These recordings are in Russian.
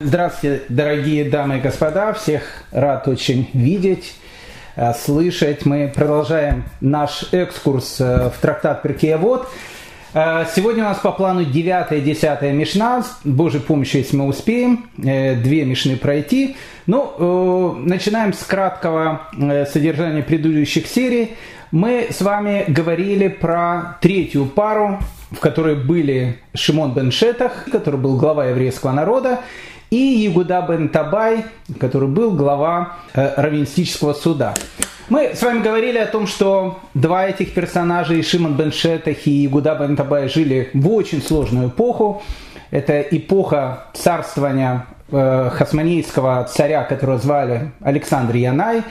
Здравствуйте, дорогие дамы и господа. Всех рад очень видеть, э, слышать. Мы продолжаем наш экскурс э, в трактат Перкеевод. Э, сегодня у нас по плану 9 и 10 Мишна. С Божьей помощью, если мы успеем, две Мишны пройти. Ну, начинаем с краткого содержания предыдущих серий. Мы с вами говорили про третью пару, в которой были Шимон бен Шетах, который был глава еврейского народа, и Ягуда бен Табай, который был глава э, раввинистического суда. Мы с вами говорили о том, что два этих персонажа, Шимон бен Шетах и Ягуда бен Табай, жили в очень сложную эпоху. Это эпоха царствования э, хасманейского царя, которого звали Александр Янай.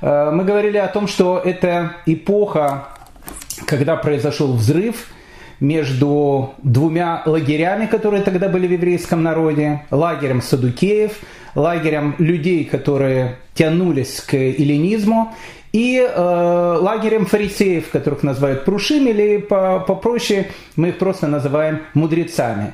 Э, мы говорили о том, что это эпоха, когда произошел взрыв – между двумя лагерями, которые тогда были в еврейском народе, лагерем садукеев, лагерем людей, которые тянулись к эллинизму, и э, лагерем фарисеев, которых называют прушим, или попроще мы их просто называем мудрецами.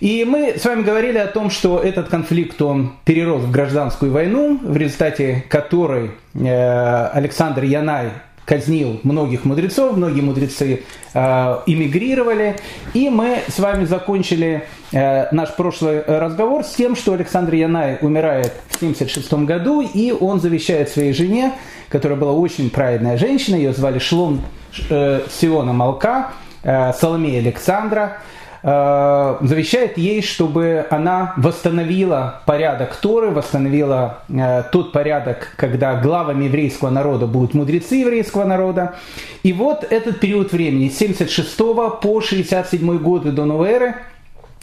И мы с вами говорили о том, что этот конфликт, он перерос в гражданскую войну, в результате которой э, Александр Янай казнил многих мудрецов, многие мудрецы э, эмигрировали. И мы с вами закончили э, наш прошлый разговор с тем, что Александр Янай умирает в 1976 году, и он завещает своей жене, которая была очень праведная женщина, ее звали Шлом э, Сиона Малка, Соломея Александра, Э, завещает ей, чтобы она восстановила порядок Торы, восстановила э, тот порядок, когда главами еврейского народа будут мудрецы еврейского народа. И вот этот период времени, с 76 по 67 годы до новой эры,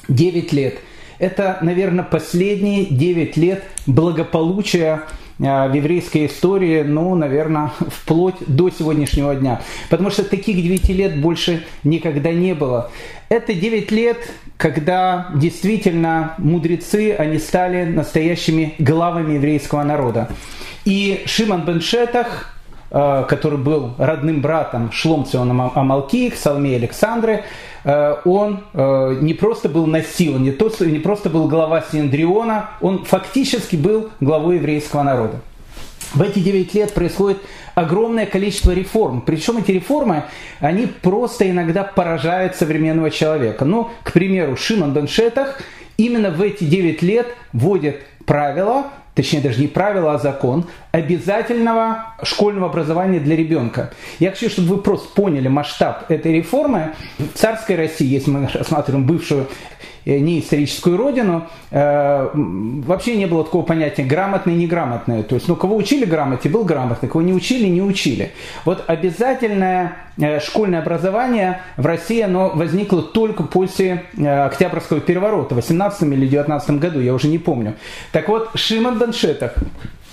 9 лет. Это, наверное, последние 9 лет благополучия Э, в еврейской истории, ну, наверное, вплоть до сегодняшнего дня. Потому что таких 9 лет больше никогда не было. Это 9 лет, когда действительно мудрецы, они стали настоящими главами еврейского народа. И Шимон бен Шетах, Э, который был родным братом Шломциона Амалки, Салме Александры, э, он э, не просто был насилован, не, то, не просто был глава Синдриона, он фактически был главой еврейского народа. В эти 9 лет происходит огромное количество реформ. Причем эти реформы, они просто иногда поражают современного человека. Ну, к примеру, Шимон бен Шетах именно в эти 9 лет вводит правила, точнее даже не правило, а закон, обязательного школьного образования для ребенка. Я хочу, чтобы вы просто поняли масштаб этой реформы. В царской России, если мы рассматриваем бывшую Э, не историческую родину, э, вообще не было такого понятия грамотный неграмотный. То есть, ну, кого учили грамоте, был грамотный, кого не учили, не учили. Вот обязательное э, школьное образование в России, оно возникло только после Октябрьского переворота в 18 или 19 году, я уже не помню. Так вот, Шимон Даншетах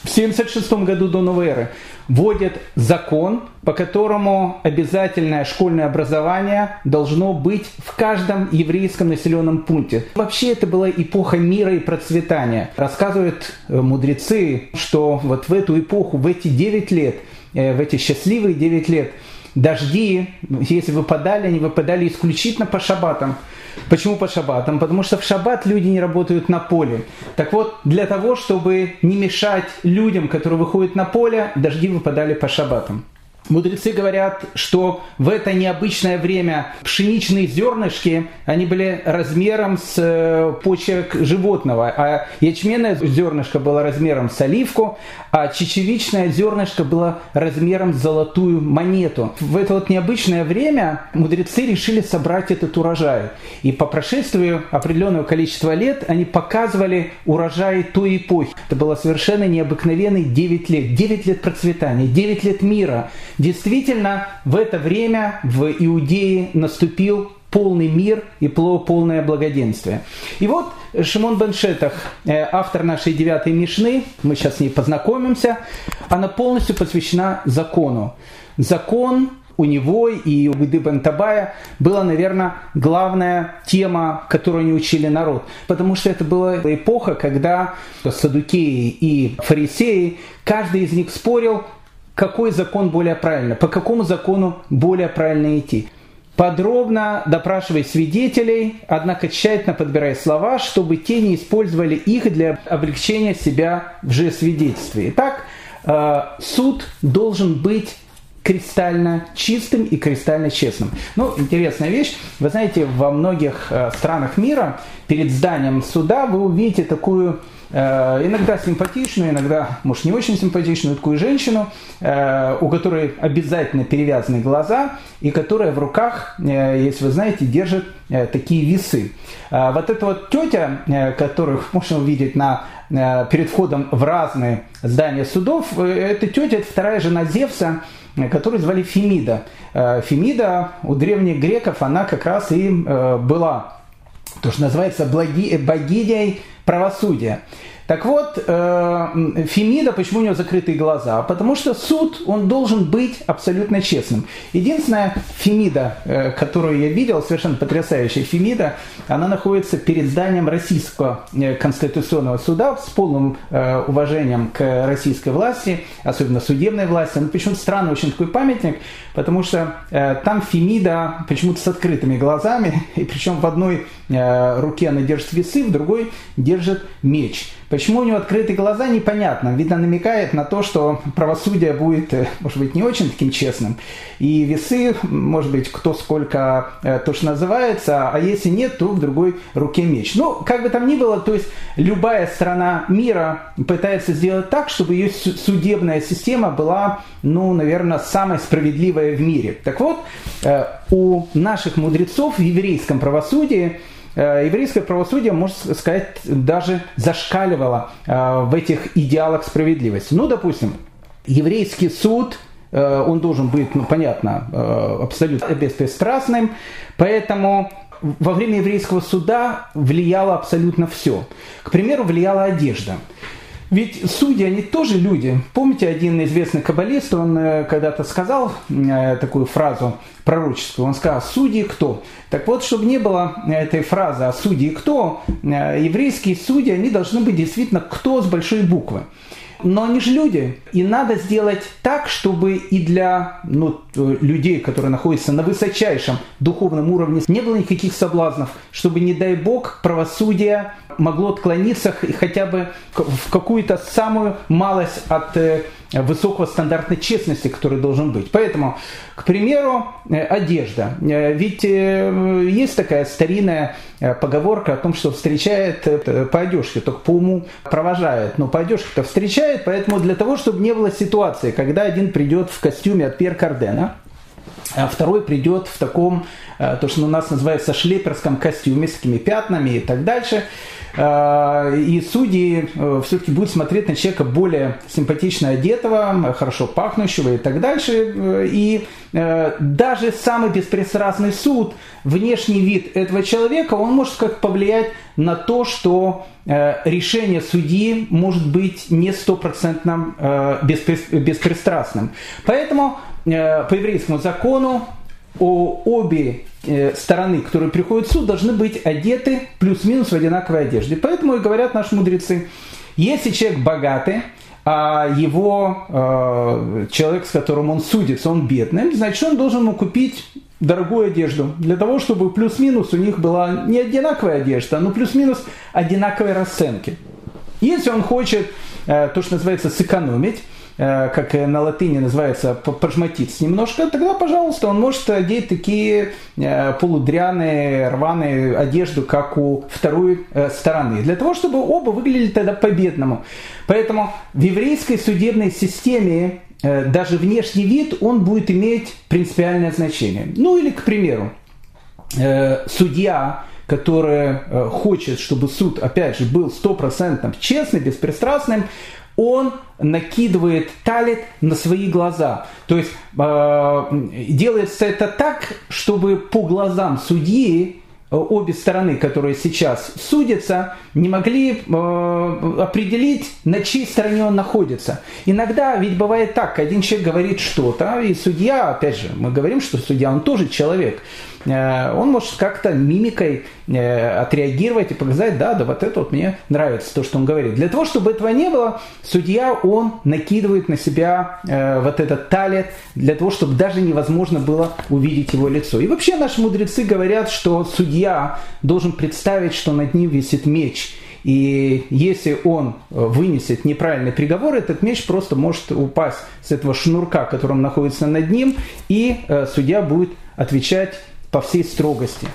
в 1976 году до новой эры вводит закон, по которому обязательное школьное образование должно быть в каждом еврейском населенном пункте. Вообще это была эпоха мира и процветания. Рассказывают э, мудрецы, что вот в эту эпоху, в эти 9 лет, э, в эти счастливые 9 лет, дожди, если выпадали, они выпадали исключительно по шабатам. Почему по шаббатам? Потому что в шаббат люди не работают на поле. Так вот, для того, чтобы не мешать людям, которые выходят на поле, дожди выпадали по шаббатам. Мудрецы говорят, что в это необычное время пшеничные зернышки, они были размером с э, почек животного, а ячменное зернышко было размером с оливку, а чечевичное зернышко было размером с золотую монету. В это вот необычное время мудрецы решили собрать этот урожай. И по прошествию определенного количества лет они показывали урожай той эпохи. Это было совершенно необыкновенные 9 лет. 9 лет процветания, 9 лет мира – Действительно, в это время в Иудее наступил полный мир и полное благоденствие. И вот Шимон Беншетах, э, автор нашей девятой Мишны, мы сейчас с ней познакомимся, она полностью посвящена закону. Закон у него и у Гуды Бентабая была, наверное, главная тема, которую они учили народ. Потому что это была эпоха, когда садукеи и фарисеи, каждый из них спорил, какой закон более правильно, по какому закону более правильно идти. подробно допрашивая свидетелей, однако тщательно подбирая слова, чтобы те не использовали их для облегчения себя в же свидетельстве. Итак, э, суд должен быть кристально чистым и кристально честным. Ну, интересная вещь. Вы знаете, во многих э, странах мира перед зданием суда вы увидите такую иногда симпатичную, иногда, может, не очень симпатичную такую женщину, э, у которой обязательно перевязаны глаза, и которая в руках, э, если вы знаете, держит такие весы. Вот эта вот тетя, которых можно увидеть на, перед входом в разные здания судов, эта тетя, это вторая жена Зевса, которую звали Фемида. Фемида у древних греков, она как раз и была, то, что называется, богиней правосудия. Так вот, э, Фемида, почему у него закрытые глаза? Потому что суд, он должен быть абсолютно честным. Единственная Фемида, э, которую я видел, совершенно потрясающая Фемида, она находится перед зданием Российского э, Конституционного суда с полным уважением к российской власти, особенно судебной власти. Ну, почему-то странный очень такой памятник, потому что там Фемида почему-то с открытыми глазами, и причем в одной руке она держит весы, в другой держит меч. Почему у него открытые глаза, непонятно. Видно, намекает на то, что правосудие будет, э, может быть, не очень таким честным. И весы, может быть, кто сколько э, то, что называется, а если нет, то в другой руке меч. Ну, как бы там ни было, то есть любая страна мира пытается сделать так, чтобы ее судебная система была, ну, наверное, самой справедливой в мире. Так вот, э, у наших мудрецов в еврейском правосудии – еврейское правосудие, можно сказать, даже зашкаливало э, в этих идеалах справедливости. Ну, допустим, еврейский суд, э, он должен быть, ну, понятно, абсолютно беспристрастным, поэтому во время еврейского суда влияло абсолютно все. К примеру, влияла одежда. Ведь судьи, они тоже люди. Помните, один известный каббалист, он э, когда-то сказал э, такую фразу пророческую, он сказал, судьи кто? Так вот, чтобы не было этой фразы, а судьи кто, э, еврейские судьи, они должны быть действительно кто с большой буквы но они же люди. И надо сделать так, чтобы и для ну, людей, которые находятся на высочайшем духовном уровне, не было никаких соблазнов, чтобы, не дай бог, правосудие могло отклониться хотя бы в какую-то самую малость от э, высокого стандарта честности, который должен быть. Поэтому, к примеру, э, одежда. Э, ведь есть такая старинная поговорка о том, что встречает по одежке, только по уму провожает, но по одежке-то встречает, поэтому для того, чтобы не было ситуации, когда один придет в костюме от Пьер Кардена, а второй придет в таком, то, что у нас называется шлеперском костюме с такими пятнами и так дальше – Э, и судьи э, все-таки будут смотреть на человека более симпатично одетого, хорошо пахнущего и так дальше. Э, и даже самый беспристрастный суд, внешний вид этого человека, он может как повлиять на то, что решение судьи может быть не стопроцентно беспристрастным. Поэтому по еврейскому закону обе Э, стороны, которые приходят в суд, должны быть одеты плюс-минус в одинаковой одежде. Поэтому и говорят наши мудрецы, если человек богатый, а его э, человек, с которым он судится, он бедный, значит, он должен ему купить дорогую одежду, для того, чтобы плюс-минус у них была не одинаковая одежда, но плюс-минус одинаковые расценки. Если он хочет э, то, что называется, сэкономить, как на латыни называется, пожматиться немножко, тогда, пожалуйста, он может одеть такие э, полудряные, рваные одежду, как у второй э, стороны, для того, чтобы оба выглядели тогда по-бедному. Поэтому в еврейской судебной системе даже внешний вид, он будет иметь принципиальное значение. Ну или, к примеру, судья, который хочет, чтобы суд, опять же, был стопроцентно честным, беспристрастным, он накидывает талит на свои глаза. То есть э, делается это так, чтобы по глазам судьи э, обе стороны, которые сейчас судятся, не могли э, определить, на чьей стороне он находится. Иногда ведь бывает так, один человек говорит что-то, и судья, опять же, мы говорим, что судья, он тоже человек. Он может как-то мимикой отреагировать и показать, да, да, вот это вот мне нравится, то, что он говорит. Для того, чтобы этого не было, судья, он накидывает на себя вот этот талет, для того, чтобы даже невозможно было увидеть его лицо. И вообще наши мудрецы говорят, что судья должен представить, что над ним висит меч – и если он э, вынесет неправильный приговор, этот меч просто может упасть с этого шнурка, которым находится над ним, и э, судья будет отвечать по всей строгости.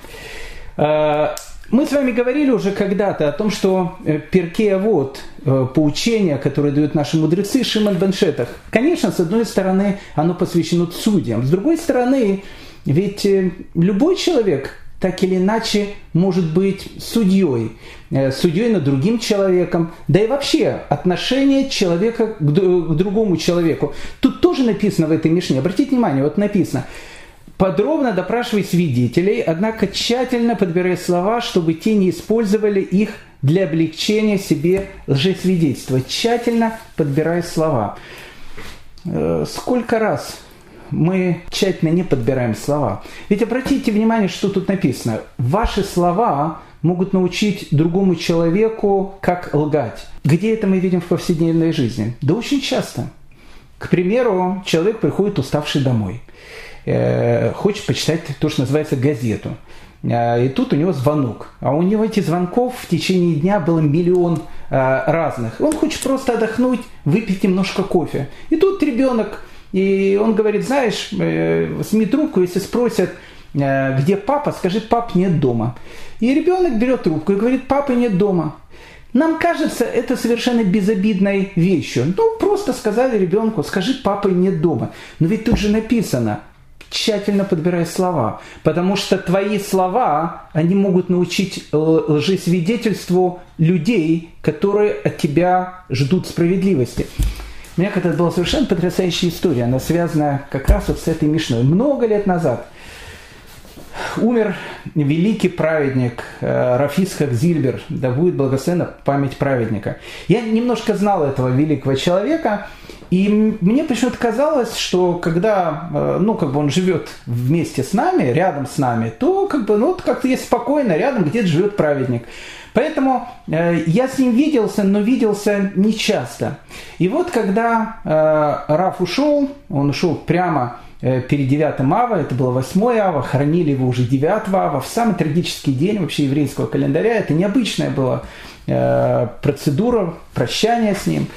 Э, мы с вами говорили уже когда-то о том, что Перкея вот поучение, которое дают наши мудрецы, Шимон Беншетах, конечно, с одной стороны, оно посвящено судьям, с другой стороны, ведь любой человек, так или иначе может быть судьей, э, судьей над другим человеком, да и вообще отношение человека к другому человеку. Тут тоже написано в этой Мишне, обратите внимание, вот написано, подробно допрашивай свидетелей, однако тщательно подбирай слова, чтобы те не использовали их для облегчения себе лжесвидетельства. Тщательно подбирай слова. Э, сколько раз мы тщательно не подбираем слова. Ведь обратите внимание, что тут написано. Ваши слова могут научить другому человеку, как лгать. Где это мы видим в повседневной жизни? Да очень часто. К примеру, человек приходит уставший домой, хочет почитать то, что называется газету. Э, и тут у него звонок. А у него этих звонков в течение дня было миллион э, разных. Он хочет просто отдохнуть, выпить немножко кофе. И тут ребенок и он говорит, знаешь, э, сними трубку, если спросят, э, где папа, скажи, пап нет дома. И ребенок берет трубку и говорит, папы нет дома. Нам кажется это совершенно безобидной вещью. Ну, просто сказали ребенку, скажи, папы нет дома. Но ведь тут же написано, тщательно подбирай слова, потому что твои слова, они могут научить лжесвидетельству людей, которые от тебя ждут справедливости. У меня когда-то была совершенно потрясающая история. Она связана как раз вот с этой Мишной. Много лет назад умер великий праведник э, Рафисхак Зильбер, да будет благословена память праведника. Я немножко знал этого великого человека, и мне почему-то казалось, что когда, э, ну, как бы он живет вместе с нами, рядом с нами, то как бы, ну, как-то есть спокойно, рядом где-то живет праведник. Поэтому э, я с ним виделся, но виделся нечасто. И вот когда э, Раф ушел, он ушел прямо перед 9 ава, это было 8 ава, хоронили его уже 9 ава, в самый трагический день вообще еврейского календаря. Это необычная была э, процедура прощания с ним.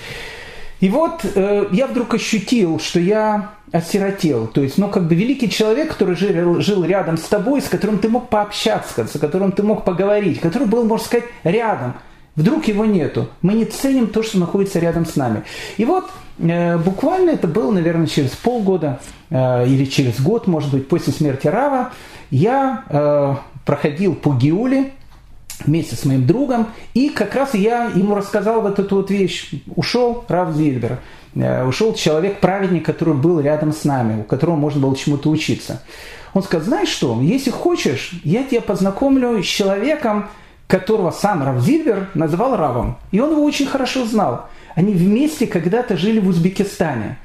И вот э, я вдруг ощутил, что я осиротел. То есть, ну, как бы великий человек, который жил, жил рядом с тобой, с которым ты мог пообщаться, с которым ты мог поговорить, который был, можно сказать, рядом. Вдруг его нету. Мы не ценим то, что находится рядом с нами. И вот э, буквально это было, наверное, через полгода э, или через год, может быть, после смерти Рава, я э, проходил по Гиуле, вместе с моим другом, и как раз я ему рассказал вот эту вот вещь. Ушел Рав Зильбер, э, ушел человек-праведник, который был рядом с нами, у которого можно было чему-то учиться. Он сказал, знаешь что, если хочешь, я тебя познакомлю с человеком, которого сам Рав Зильбер называл Равом. И он его очень хорошо знал. Они вместе когда-то жили в Узбекистане.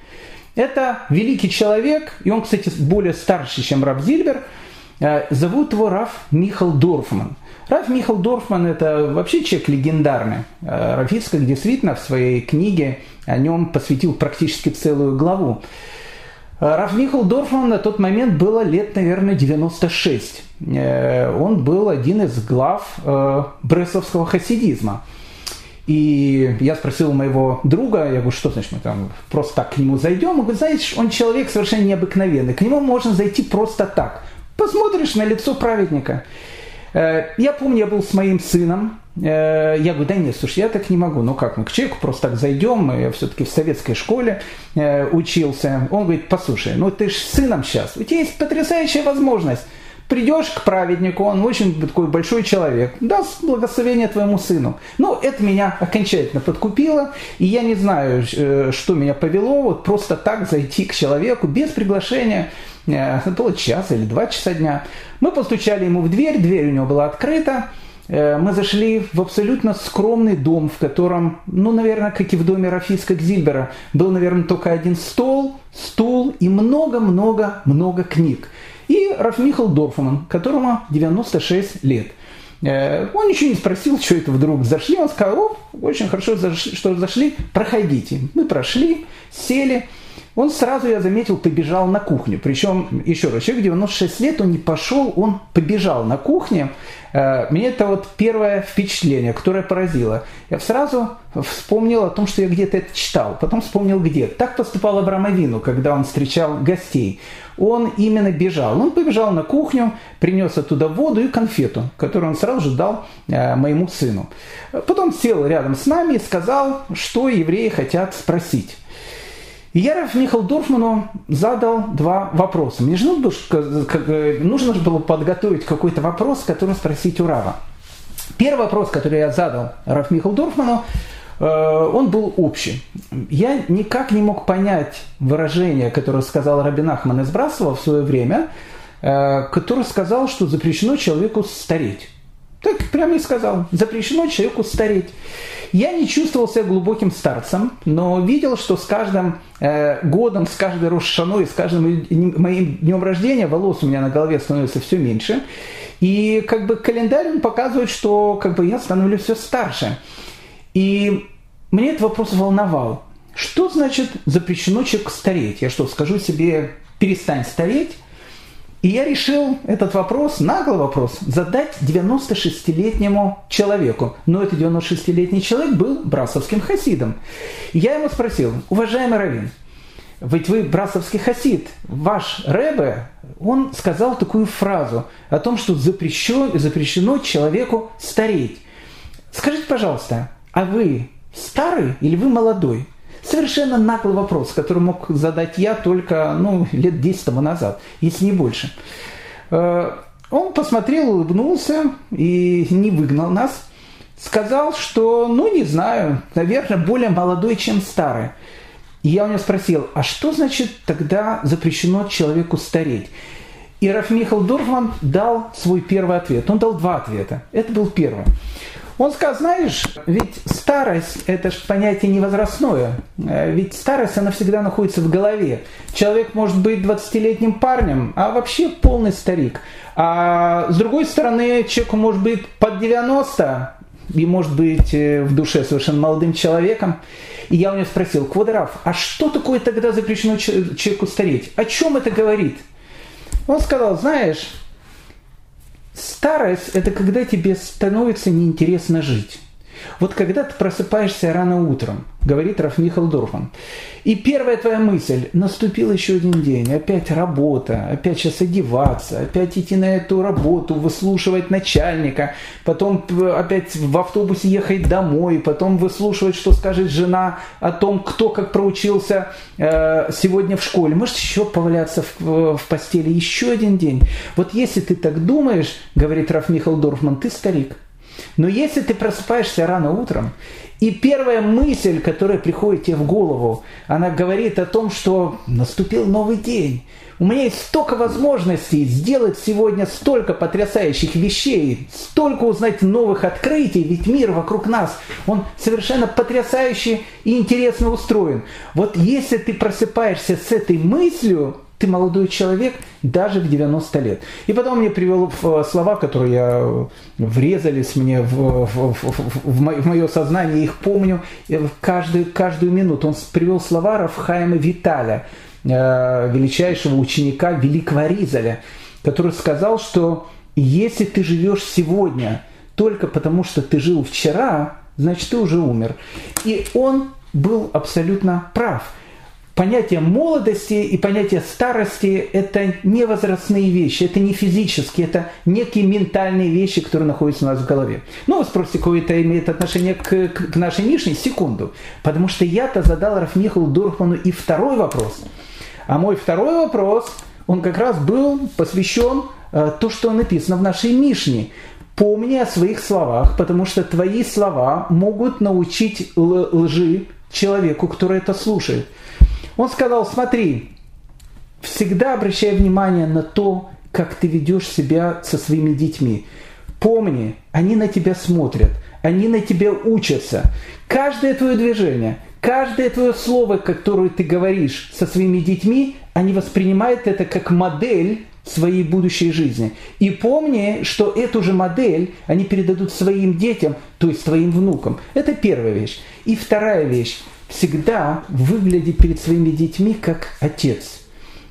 Это великий человек, и он, кстати, более старший, чем Рав Зильбер. Э, зовут его Раф Михал Дорфман – Раф Михал Дорфман – это вообще человек легендарный. Э, Раф Ицкак действительно в своей книге о нем посвятил практически целую главу. Э, Раф Михал Дорфман на тот момент было лет, наверное, 96. Э, он был один из глав бресловского хасидизма. И я спросил моего друга, я говорю, что значит мы там просто так к нему зайдем? Он говорит, знаешь, он человек совершенно необыкновенный, к нему можно зайти просто так. Посмотришь на лицо праведника. Э, я помню, я был с моим сыном. Э, я говорю, да нет, слушай, я так не могу. Ну как, мы к человеку просто так зайдем. Я все-таки в советской школе э, учился. Он говорит, послушай, ну ты же сыном сейчас. У тебя есть потрясающая возможность. Придешь к праведнику, он очень такой большой человек, даст благословение твоему сыну. Ну, это меня окончательно подкупило, и я не знаю, что меня повело, вот просто так зайти к человеку без приглашения это было час или два часа дня. Мы постучали ему в дверь, дверь у него была открыта. Э, мы зашли в абсолютно скромный дом, в котором, ну, наверное, как и в доме Рафиска Гзильбера, был, наверное, только один стол, стул и много-много-много книг. И Рафмихал Дорфман, которому 96 лет. Э, он ничего не спросил, что это вдруг зашли. Он сказал, о, очень хорошо, что зашли, проходите. Мы прошли, сели. Он сразу, я заметил, побежал на кухню. Причем, еще раз, человек 96 лет, он не пошел, он побежал на кухню. Э, мне это вот первое впечатление, которое поразило. Я сразу вспомнил о том, что я где-то это читал, потом вспомнил где. Так поступал Авраам Авину, когда он встречал гостей. Он именно бежал. Он побежал на кухню, принес оттуда воду и конфету, которую он сразу же дал э, моему сыну. Потом сел рядом с нами и сказал, что евреи хотят спросить. И я Михаил Дорфману задал два вопроса. Мне же нужно, нужно было подготовить какой-то вопрос, который спросить у Рава. Первый вопрос, который я задал Раф Михаил Дорфману, э, он был общий. Я никак не мог понять выражение, которое сказал Рабин Ахман из Брасова в свое время, э, который сказал, что запрещено человеку стареть. Так прямо и сказал, запрещено человеку стареть. Я не чувствовал себя глубоким старцем, но видел, что с каждым э, годом, с каждой Рошаной, с каждым моим днем рождения волос у меня на голове становится все меньше. И как бы календарь он показывает, что как бы я становлюсь все старше. И мне этот вопрос волновал. Что значит запрещено человеку стареть? Я что, скажу себе, перестань стареть? И я решил этот вопрос, наглый вопрос, задать 96-летнему человеку. Но этот 96-летний человек был брасовским хасидом. я ему спросил, уважаемый Равин, ведь вы брасовский хасид, ваш Рэбе, он сказал такую фразу о том, что запрещено, запрещено человеку стареть. Скажите, пожалуйста, а вы старый или вы молодой? Совершенно наглый вопрос, который мог задать я только ну, лет 10 тому назад, если не больше. Э, он посмотрел, улыбнулся и не выгнал нас. Сказал, что, ну, не знаю, наверное, более молодой, чем старый. И я у него спросил, а что значит тогда запрещено человеку стареть? И Раф Михаил Дорфман дал свой первый ответ. Он дал два ответа. Это был первый. Он сказал, знаешь, ведь старость – это же понятие невозрастное. Э, ведь старость, она всегда находится в голове. Человек может быть 20-летним парнем, а вообще полный старик. А с другой стороны, человеку может быть под 90, и может быть э, в душе совершенно молодым человеком. И я у него спросил, Квадраф, а что такое тогда запрещено человеку стареть? О чем это говорит? Он сказал, знаешь, Старость – это когда тебе становится неинтересно жить. Вот когда ты просыпаешься рано утром, говорит Раф Михаил Дорфан, и первая твоя мысль – наступил еще один день, опять работа, опять сейчас одеваться, опять идти на эту работу, выслушивать начальника, потом опять в автобусе ехать домой, потом выслушивать, что скажет жена о том, кто как проучился э, сегодня в школе. Может еще поваляться в, в постели еще один день. Вот если ты так думаешь, говорит Раф Михаил Дорфман, ты старик. Но если ты просыпаешься рано утром, и первая мысль, которая приходит тебе в голову, она говорит о том, что наступил новый день. У меня есть столько возможностей сделать сегодня столько потрясающих вещей, столько узнать новых открытий, ведь мир вокруг нас, он совершенно потрясающий и интересно устроен. Вот если ты просыпаешься с этой мыслью, ты молодой человек даже в 90 лет. И потом мне привел слова, которые я врезались мне в, в, в, в, мое сознание, их помню каждую, каждую минуту. Он привел слова Рафхайма Виталя, э, величайшего ученика великого Ризаля, который сказал, что если ты живешь сегодня только потому, что ты жил вчера, значит ты уже умер. И он был абсолютно прав понятие молодости и понятие старости – это не возрастные вещи, это не физические, это некие ментальные вещи, которые находятся у нас в голове. Ну, вы спросите, какое это имеет отношение к, к, нашей нижней? Секунду. Потому что я-то задал Рафмихалу Дурхману и второй вопрос. А мой второй вопрос, он как раз был посвящен э, то, что написано в нашей Мишне. Помни о своих словах, потому что твои слова могут научить лжи человеку, который это слушает. Он сказал, смотри, всегда обращай внимание на то, как ты ведешь себя со своими детьми. Помни, они на тебя смотрят, они на тебя учатся. Каждое твое движение, каждое твое слово, которое ты говоришь со своими детьми, они воспринимают это как модель своей будущей жизни. И помни, что эту же модель они передадут своим детям, то есть своим внукам. Это первая вещь. И вторая вещь. Всегда выглядеть перед своими детьми как отец.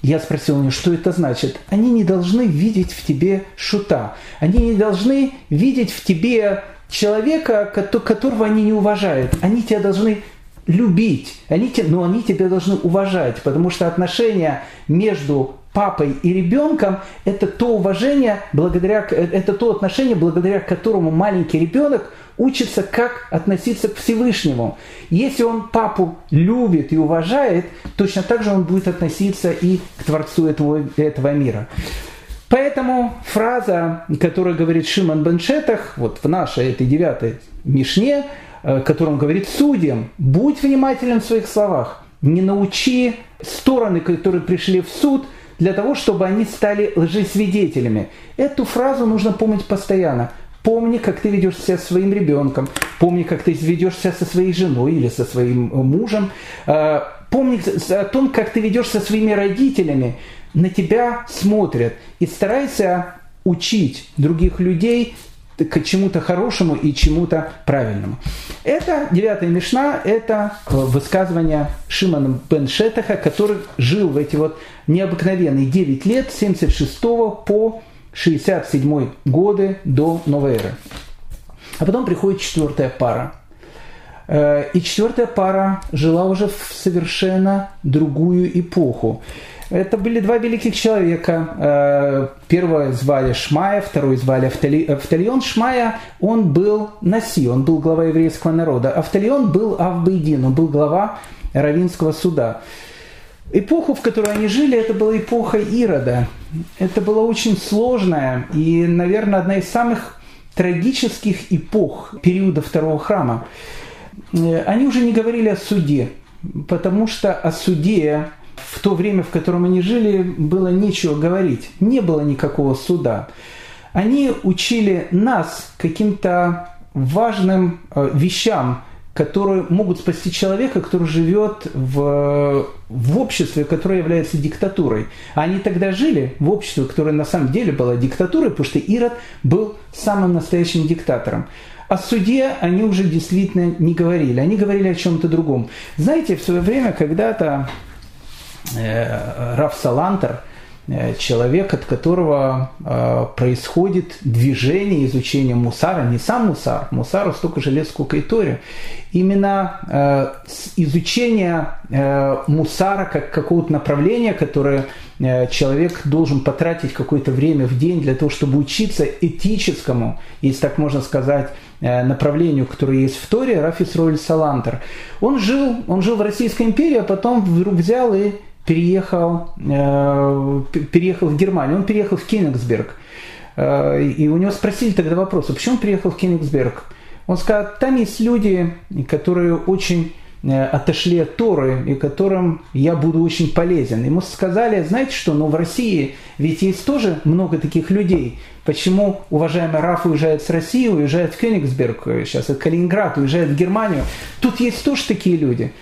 Я спросил у них, что это значит. Они не должны видеть в тебе шута. Они не должны видеть в тебе человека, которого они не уважают. Они тебя должны любить, они, но они тебя должны уважать, потому что отношения между папой и ребенком – это то уважение, благодаря, это то отношение, благодаря которому маленький ребенок учится, как относиться к Всевышнему. Если он папу любит и уважает, точно так же он будет относиться и к Творцу этого, этого мира. Поэтому фраза, которую говорит Шимон Беншетах, вот в нашей этой девятой Мишне, э, которую он говорит судьям, будь внимателен в своих словах, не научи стороны, которые пришли в суд, для того, чтобы они стали лжесвидетелями. Эту фразу нужно помнить постоянно. Помни, как ты ведешь себя со своим ребенком, помни, как ты ведешь себя со своей женой или со своим мужем, э, помни о том, как ты ведешь со своими родителями. На тебя смотрят и старайся учить других людей к чему-то хорошему и чему-то правильному. Это девятая Мишна, это э, высказывание Шимана бен Шетаха, который жил в эти вот необыкновенные 9 лет, с 76 по 67 годы до новой эры. А потом приходит четвертая пара. Э, и четвертая пара жила уже в совершенно другую эпоху. Это были два великих человека. Э, первого звали Шмая, второй звали Авталион. Шмая, он был Наси, он был глава еврейского народа. Авталион был Авбейдин, он был глава Равинского суда. Эпоху, в которой они жили, это была эпоха Ирода. Это была очень сложная и, наверное, одна из самых трагических эпох периода второго храма. Э, они уже не говорили о суде, потому что о суде в то время, в котором они жили, было нечего говорить. Не было никакого суда. Они учили нас каким-то важным э, вещам, которые могут спасти человека, который живет в, в обществе, которое является диктатурой. Они тогда жили в обществе, которое на самом деле было диктатурой, потому что Ирод был самым настоящим диктатором. О суде они уже действительно не говорили, они говорили о чем-то другом. Знаете, в свое время когда-то Раф Салантер, э, человек, от которого э, происходит движение изучения мусара, не сам мусар, мусару столько же лет, сколько и Торе, именно изучение мусара как какого-то направления, которое человек должен потратить какое-то время в день для того, чтобы учиться этическому, если так можно сказать, направлению, которое есть в Торе, Рафис Роль Салантер. Он жил, он жил в Российской империи, а потом вдруг взял и переехал, э, переехал в Германию, он переехал в Кенигсберг. Э, и у него спросили тогда вопрос, а почему он приехал в Кенигсберг? Он сказал, там есть люди, которые очень э, отошли от Торы, и которым я буду очень полезен. Ему сказали, знаете что, но в России ведь есть тоже много таких людей. Почему уважаемый Раф уезжает с России, уезжает в Кёнигсберг, сейчас в Калининград, уезжает в Германию. Тут есть тоже такие люди.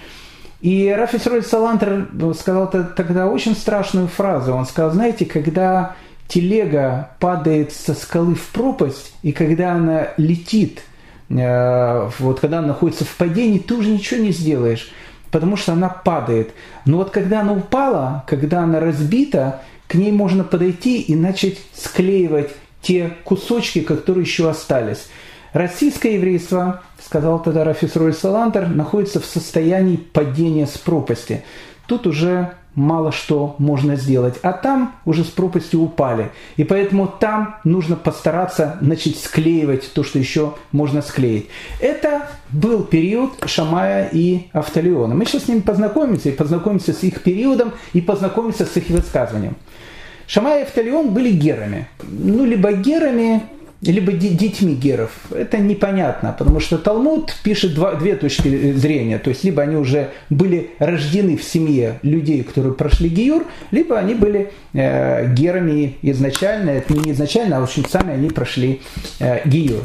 И Рафис Роль Салантер сказал тогда очень страшную фразу. Он сказал, знаете, когда телега падает со скалы в пропасть, и когда она летит, э, вот когда она находится в падении, ты уже ничего не сделаешь, потому что она падает. Но вот когда она упала, когда она разбита, к ней можно подойти и начать склеивать те кусочки, которые еще остались. Российское еврейство, сказал тогда Рафис Рой Салантер, находится в состоянии падения с пропасти. Тут уже мало что можно сделать. А там уже с пропасти упали. И поэтому там нужно постараться начать склеивать то, что еще можно склеить. Это был период Шамая и Автолеона. Мы сейчас с ними познакомимся, и познакомимся с их периодом, и познакомимся с их высказыванием. Шамай и Автолеон были герами. Ну, либо герами, либо детьми геров. Это непонятно, потому что Талмуд пишет два, две точки зрения. То есть, либо они уже были рождены в семье людей, которые прошли гиюр, либо они были э, герами изначально, это не изначально, а очень сами они прошли э, гиюр.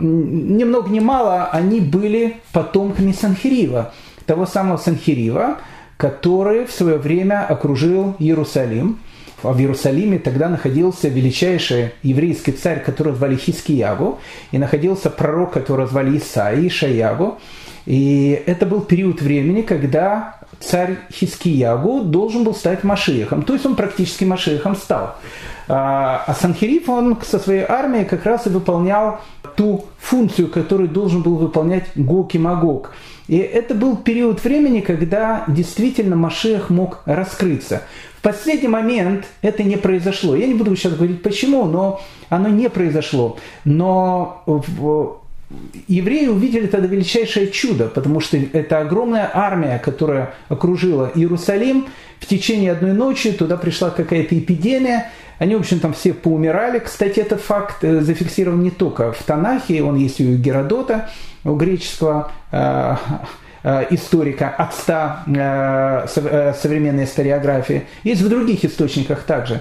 ни много ни мало они были потомками Санхирива, того самого Санхирива, который в свое время окружил Иерусалим. В Иерусалиме тогда находился величайший еврейский царь, которого звали Хискиягу, и находился пророк, которого звали Исаи, Ишаягу. И это был период времени, когда царь Хискиягу должен был стать Машиехом. То есть он практически Машиехом стал. А, а Санхериф, он со своей армией как раз и выполнял ту функцию, которую должен был выполнять Гог и Магог. И это был период времени, когда действительно Машех мог раскрыться. Последний момент это не произошло. Я не буду сейчас говорить почему, но оно не произошло. Но евреи увидели тогда величайшее чудо, потому что это огромная армия, которая окружила Иерусалим. В течение одной ночи туда пришла какая-то эпидемия. Они, в общем, там все поумирали. Кстати, этот факт э, зафиксирован не только в Танахе, он есть и у Геродота, у греческого э, историка, отца современной историографии. Есть в других источниках также.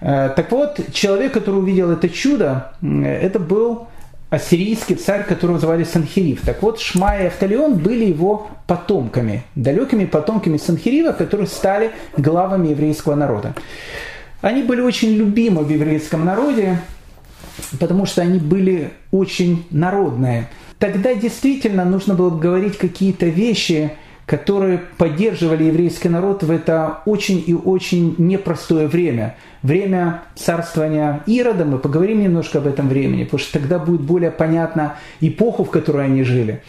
Так вот, человек, который увидел это чудо, это был ассирийский царь, которого звали Санхирив. Так вот, Шмай и Автолеон были его потомками, далекими потомками Санхирива, которые стали главами еврейского народа. Они были очень любимы в еврейском народе, потому что они были очень народные. Тогда действительно нужно было говорить какие-то вещи, которые поддерживали еврейский народ в это очень и очень непростое время. Время царствования Ирода, мы поговорим немножко об этом времени, потому что тогда будет более понятна эпоху, в которой они жили.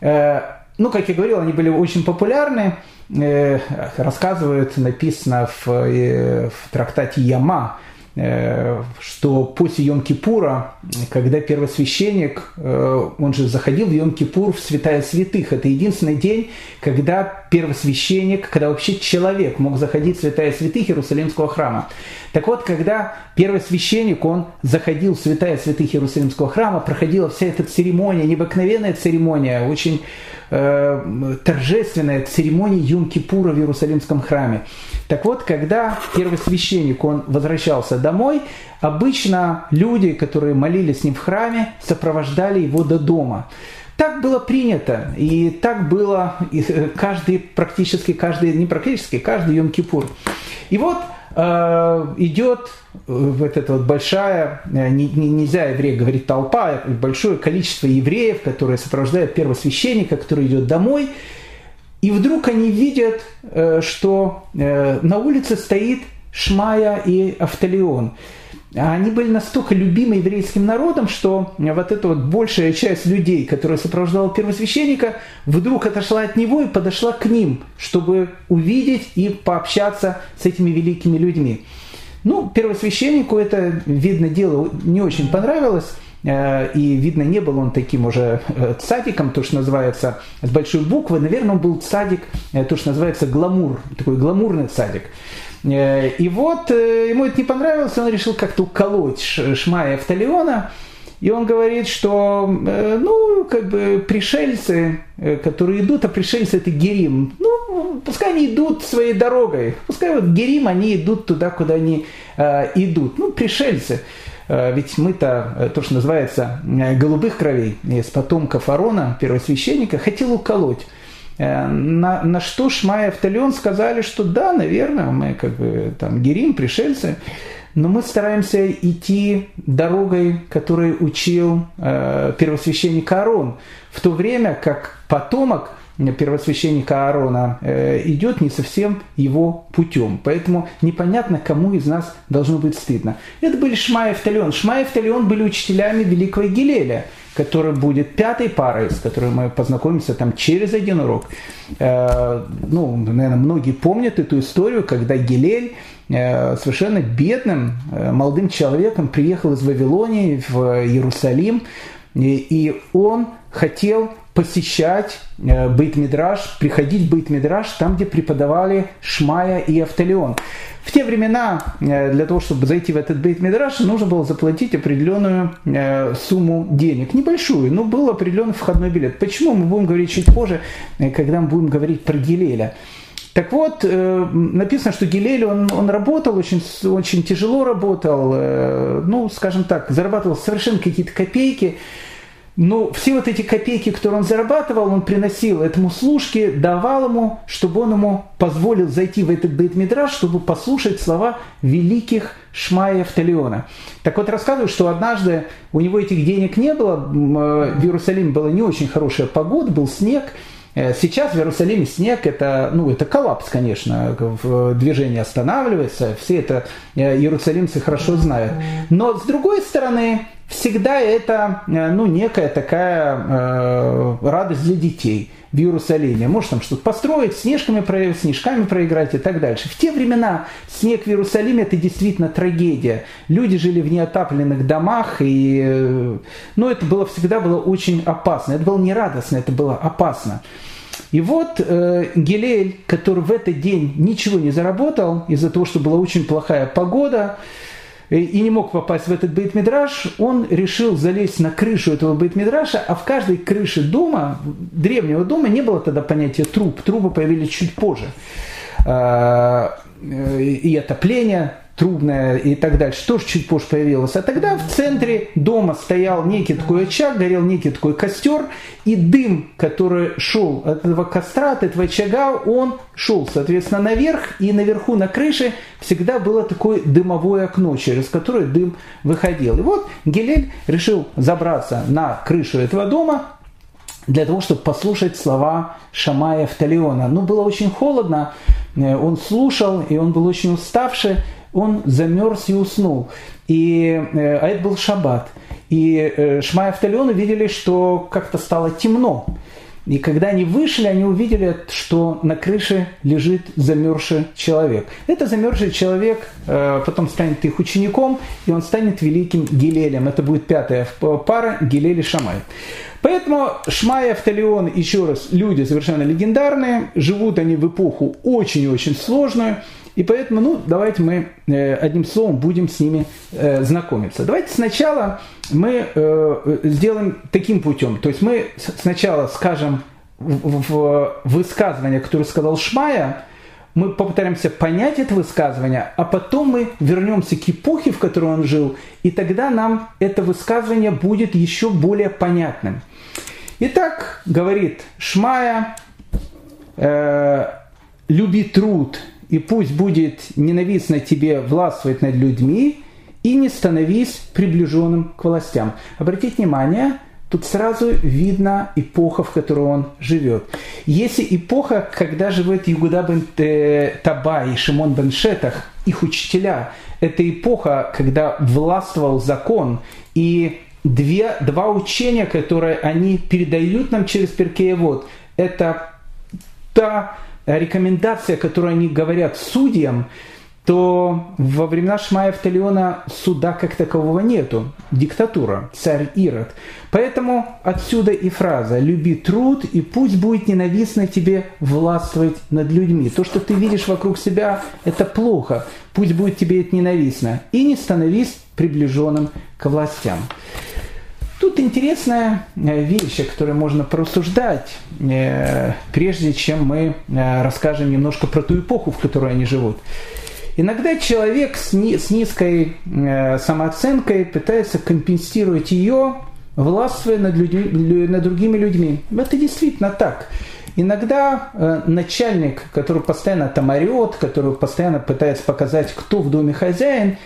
Э, ну, как я говорил, они были очень популярны. Э, рассказывают, написано в, э, в трактате Яма, что после Йом-Кипура, когда первосвященник, э, он же заходил в Йом-Кипур в святая святых, это единственный день, когда первосвященник, когда вообще человек мог заходить в святая святых Иерусалимского храма. Так вот, когда первосвященник, он заходил в святая святых Иерусалимского храма, проходила вся эта церемония, необыкновенная церемония, очень э, торжественная церемония Йом-Кипура в Иерусалимском храме. Так вот, когда первосвященник, он возвращался домой, обычно люди, которые молились с ним в храме, сопровождали его до дома. Так было принято, и так было э, каждый, практически каждый, не практически, каждый Йом-Кипур. И вот э, идет э, вот эта вот большая, не, не, нельзя еврей говорить толпа, большое количество евреев, которые сопровождают первосвященника, который идет домой, и вдруг они видят, что на улице стоит Шмая и Автолеон. Они были настолько любимы еврейским народом, что вот эта вот большая часть людей, которая сопровождала первосвященника, вдруг отошла от него и подошла к ним, чтобы увидеть и пообщаться с этими великими людьми. Ну, первосвященнику это, видно, дело не очень понравилось. Э, и видно, не был он таким уже э, цадиком, то, что называется, с большой буквы, наверное, он был цадик, э, то, что называется гламур, такой гламурный цадик. И вот ему это не понравилось, он решил как-то уколоть Шмая Автолеона, и он говорит, что, ну, как бы пришельцы, которые идут, а пришельцы это Герим, ну, пускай они идут своей дорогой, пускай вот Герим, они идут туда, куда они идут, ну, пришельцы. Э, ведь мы-то, э, то, что называется, э, голубых кровей, из потомков Арона, первосвященника, хотел уколоть. На, на что Шмай и Автолеон сказали, что да, наверное, мы как бы там герим, пришельцы, но мы стараемся идти дорогой, которой учил э, первосвященник Арон, в то время как потомок первосвященника Аарона э, идет не совсем его путем. Поэтому непонятно, кому из нас должно быть стыдно. Это были Эфталион. Шмай и Эфталион были учителями великого Гилеля, который будет пятой парой, с которой мы познакомимся там через один урок. Э, ну, наверное, многие помнят эту историю, когда Гилель э, совершенно бедным молодым человеком приехал из Вавилонии в Иерусалим, и он хотел посещать э, Бейт-Мидраш, приходить в Бейт-Мидраш, там, где преподавали Шмая и Автолеон. В те времена э, для того, чтобы зайти в этот Бейт-Мидраш, нужно было заплатить определенную э, сумму денег. Небольшую, но был определенный входной билет. Почему? Мы будем говорить чуть позже, когда мы будем говорить про Гилеля. Так вот, написано, что Гилель, он, он работал, очень, очень тяжело работал, ну, скажем так, зарабатывал совершенно какие-то копейки, но все вот эти копейки, которые он зарабатывал, он приносил этому служке, давал ему, чтобы он ему позволил зайти в этот бейт-мидраж, чтобы послушать слова великих Шмая Евталиона. Так вот, рассказывают, что однажды у него этих денег не было, в Иерусалиме была не очень хорошая погода, был снег, Э, сейчас в Иерусалиме снег это, ну, это коллапс, конечно, движение останавливается, все это э, иерусалимцы хорошо знают. Но с другой стороны, всегда это э, ну, некая такая э, радость для детей в Иерусалиме. Может там что-то построить, снежками, снежками проиграть и так дальше. В те времена снег в Иерусалиме это действительно трагедия. Люди жили в неотапленных домах, и э, ну, это было, всегда было очень опасно. Это было не радостно, это было опасно. И вот э, Гилель, который в этот день ничего не заработал из-за того, что была очень плохая погода, и не мог попасть в этот бейт-мидраж, он решил залезть на крышу этого бейт-мидраша, а в каждой крыше дома, древнего дома, не было тогда понятия труб. Трубы появились чуть позже. А, э, и отопление, трубная и так дальше, тоже чуть позже появилась. А тогда в центре дома стоял некий такой очаг, горел некий такой костер, и дым, который шел от этого костра, от этого очага, он шел, соответственно, наверх, и наверху на крыше всегда было такое дымовое окно, через которое дым выходил. И вот Гелель решил забраться на крышу этого дома, для того, чтобы послушать слова Шамая Эфталиона. Ну, было очень холодно, э, он слушал, и он был очень уставший, он замерз и уснул. И, э, а это был шаббат. И э, Шмай Автолеон увидели, что как-то стало темно. И когда они вышли, они увидели, что на крыше лежит замерзший человек. Это замерзший человек э, потом станет их учеником, и он станет великим Гилелем. Это будет пятая пара Гилель и Шамай. Поэтому Шмай и Автолеон, еще раз, люди совершенно легендарные, живут они в эпоху очень-очень сложную, и поэтому, ну, давайте мы э, одним словом будем с ними э, знакомиться. Давайте сначала мы э, сделаем таким путем. То есть мы сначала скажем в высказывание, которое сказал Шмая, мы попытаемся понять это высказывание, а потом мы вернемся к эпохе, в которой он жил, и тогда нам это высказывание будет еще более понятным. Итак, говорит Шмая, э, люби труд и пусть будет ненавистно тебе властвовать над людьми, и не становись приближенным к властям. Обратите внимание, тут сразу видно эпоха, в которой он живет. Если эпоха, когда живет Югуда бен э, Таба и Шимон бен Шетах, их учителя, это эпоха, когда властвовал закон, и две, два учения, которые они передают нам через Перкеевод, это та рекомендация, которую они говорят судьям, то во времена Шмая Талиона суда как такового нету. Диктатура, царь Ирод. Поэтому отсюда и фраза «люби труд, и пусть будет ненавистно тебе властвовать над людьми». То, что ты видишь вокруг себя, это плохо. Пусть будет тебе это ненавистно. И не становись приближенным к властям. Тут интересная э, вещь, о которой можно порассуждать, э, прежде чем мы э, расскажем немножко про ту эпоху, в которой они живут. Иногда человек с низкой самооценкой пытается компенсировать ее, властвуя над, людьми, над другими людьми. Это действительно так. Иногда начальник, который постоянно там орет, который постоянно пытается показать, кто в доме хозяин,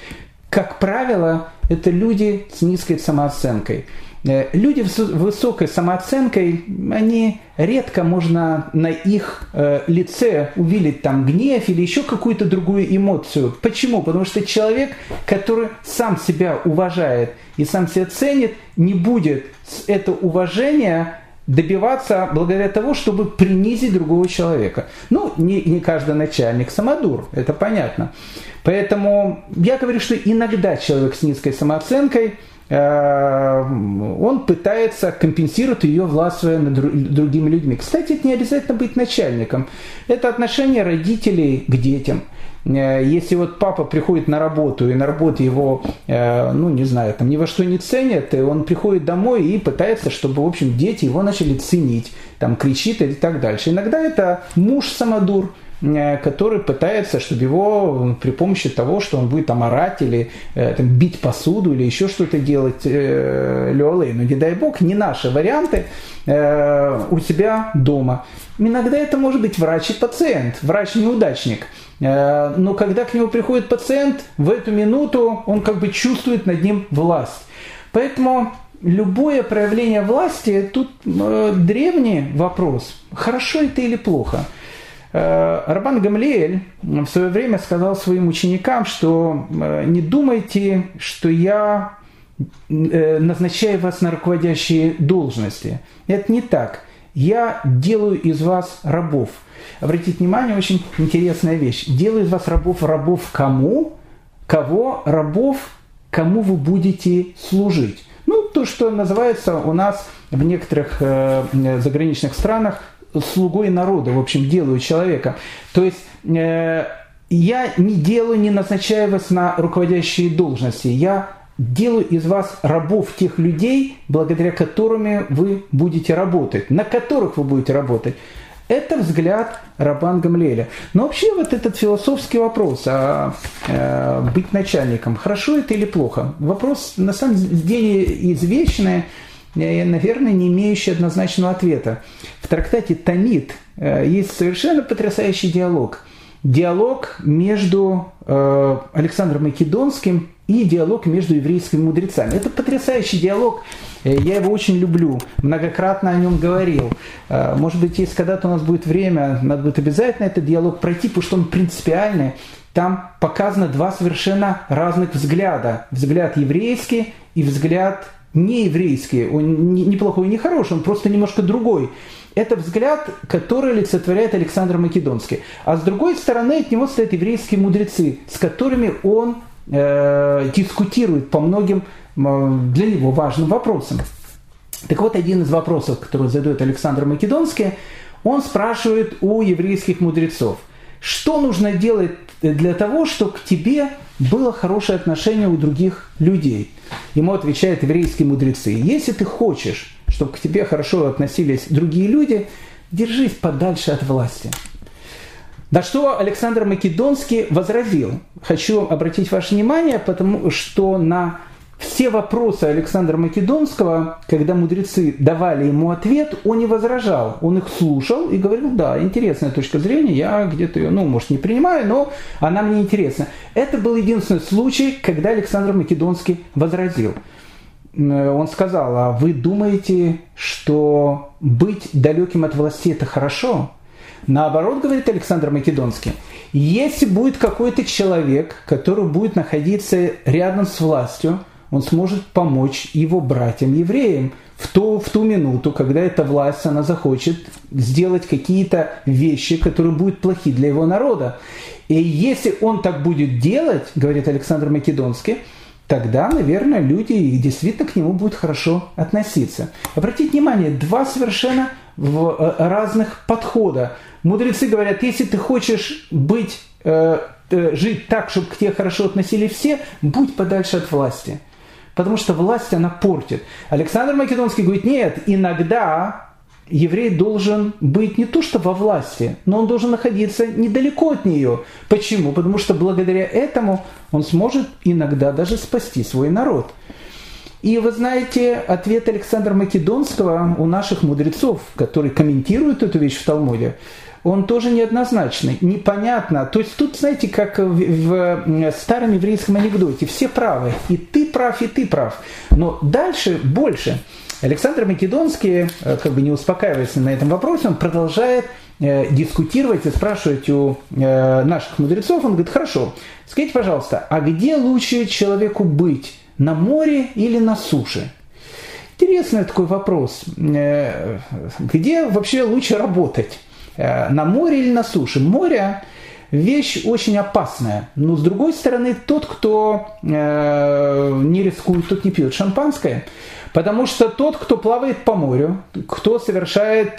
как правило, это люди с низкой самооценкой. Э, люди с высокой самооценкой, они редко можно на их э, лице увидеть там гнев или еще какую-то другую эмоцию. Почему? Потому что человек, который сам себя уважает и сам себя ценит, не будет это уважение добиваться благодаря того, чтобы принизить другого человека. Ну, не, не каждый начальник самодур, это понятно. Поэтому я говорю, что иногда человек с низкой самооценкой – Э, он пытается компенсировать ее властвуя над другими людьми. Кстати, это не обязательно быть начальником. Это отношение родителей к детям. Э, если вот папа приходит на работу, и на работе его, э, ну, не знаю, там ни во что не ценят, и он приходит домой и пытается, чтобы, в общем, дети его начали ценить, там, кричит и так дальше. Иногда это муж самодур, который пытается, чтобы его при помощи того, что он будет там орать или там, бить посуду или еще что-то делать, э, Люалей, ну не дай бог, не наши варианты у себя дома. Иногда это может быть врач и пациент, врач-неудачник. Но когда к нему приходит пациент, в эту минуту он как бы чувствует над ним власть. Поэтому любое проявление власти, тут э, древний вопрос, хорошо это или плохо. Э, Рабан Гамлиэль в свое время сказал своим ученикам, что э, не думайте, что я э, назначаю вас на руководящие должности. Это не так. Я делаю из вас рабов. Обратите внимание, очень интересная вещь. Делаю из вас рабов рабов кому? Кого? Рабов, кому вы будете служить. Ну, то, что называется у нас в некоторых э, заграничных странах слугой народа, в общем, делаю человека. То есть э, я не делаю, не назначаю вас на руководящие должности. Я делаю из вас рабов тех людей, благодаря которыми вы будете работать, на которых вы будете работать. Это взгляд Рабан Гамлеля. Но вообще вот этот философский вопрос, а э, быть начальником, хорошо это или плохо? Вопрос на самом деле извечный, и, наверное, не имеющий однозначного ответа. В трактате Танит э, есть совершенно потрясающий диалог. Диалог между э, Александром Македонским и диалог между еврейскими мудрецами. Это потрясающий диалог, э, я его очень люблю, многократно о нем говорил. Э, может быть, если когда-то у нас будет время, надо будет обязательно этот диалог пройти, потому что он принципиальный. Там показано два совершенно разных взгляда. Взгляд еврейский и взгляд нееврейский. Он не плохой и не хороший, он просто немножко другой. Это взгляд, который олицетворяет Александр Македонский. А с другой стороны от него стоят еврейские мудрецы, с которыми он э, дискутирует по многим для него важным вопросам. Так вот, один из вопросов, который задает Александр Македонский, он спрашивает у еврейских мудрецов, что нужно делать для того, чтобы к тебе было хорошее отношение у других людей. Ему отвечают еврейские мудрецы, если ты хочешь, чтобы к тебе хорошо относились другие люди, держись подальше от власти. На что Александр Македонский возразил. Хочу обратить ваше внимание, потому что на все вопросы Александра Македонского, когда мудрецы давали ему ответ, он не возражал. Он их слушал и говорил, да, интересная точка зрения, я где-то ее, ну, может, не принимаю, но она мне интересна. Это был единственный случай, когда Александр Македонский возразил. Он сказал, а вы думаете, что быть далеким от власти это хорошо? Наоборот, говорит Александр Македонский, если будет какой-то человек, который будет находиться рядом с властью, он сможет помочь его братьям-евреям в ту, в ту минуту, когда эта власть, она захочет сделать какие-то вещи, которые будут плохи для его народа. И если он так будет делать, говорит Александр Македонский, тогда, наверное, люди действительно к нему будут хорошо относиться. Обратите внимание, два совершенно э, разных подхода. Мудрецы говорят, если ты хочешь быть, э, э, жить так, чтобы к тебе хорошо относились все, будь подальше от власти. Потому что власть, она портит. Александр Македонский говорит, нет, иногда еврей должен быть не то что во власти, но он должен находиться недалеко от нее. Почему? Потому что благодаря этому он сможет иногда даже спасти свой народ. И вы знаете, ответ Александра Македонского у наших мудрецов, которые комментируют эту вещь в Талмуде, он тоже неоднозначный, непонятно. То есть тут, знаете, как в, в старом еврейском анекдоте, все правы, и ты прав, и ты прав. Но дальше больше. Александр Македонский, э, как бы не успокаивается на этом вопросе, он продолжает э, дискутировать и спрашивать у э, наших мудрецов. Он говорит, хорошо, скажите, пожалуйста, а где лучше человеку быть, на море или на суше? Интересный такой вопрос. Э, где вообще лучше работать? Э, на море или на суше. Море вещь очень опасная. Но с другой стороны, тот, кто э, не рискует, тот не пьет шампанское. Потому что тот, кто плавает по морю, кто совершает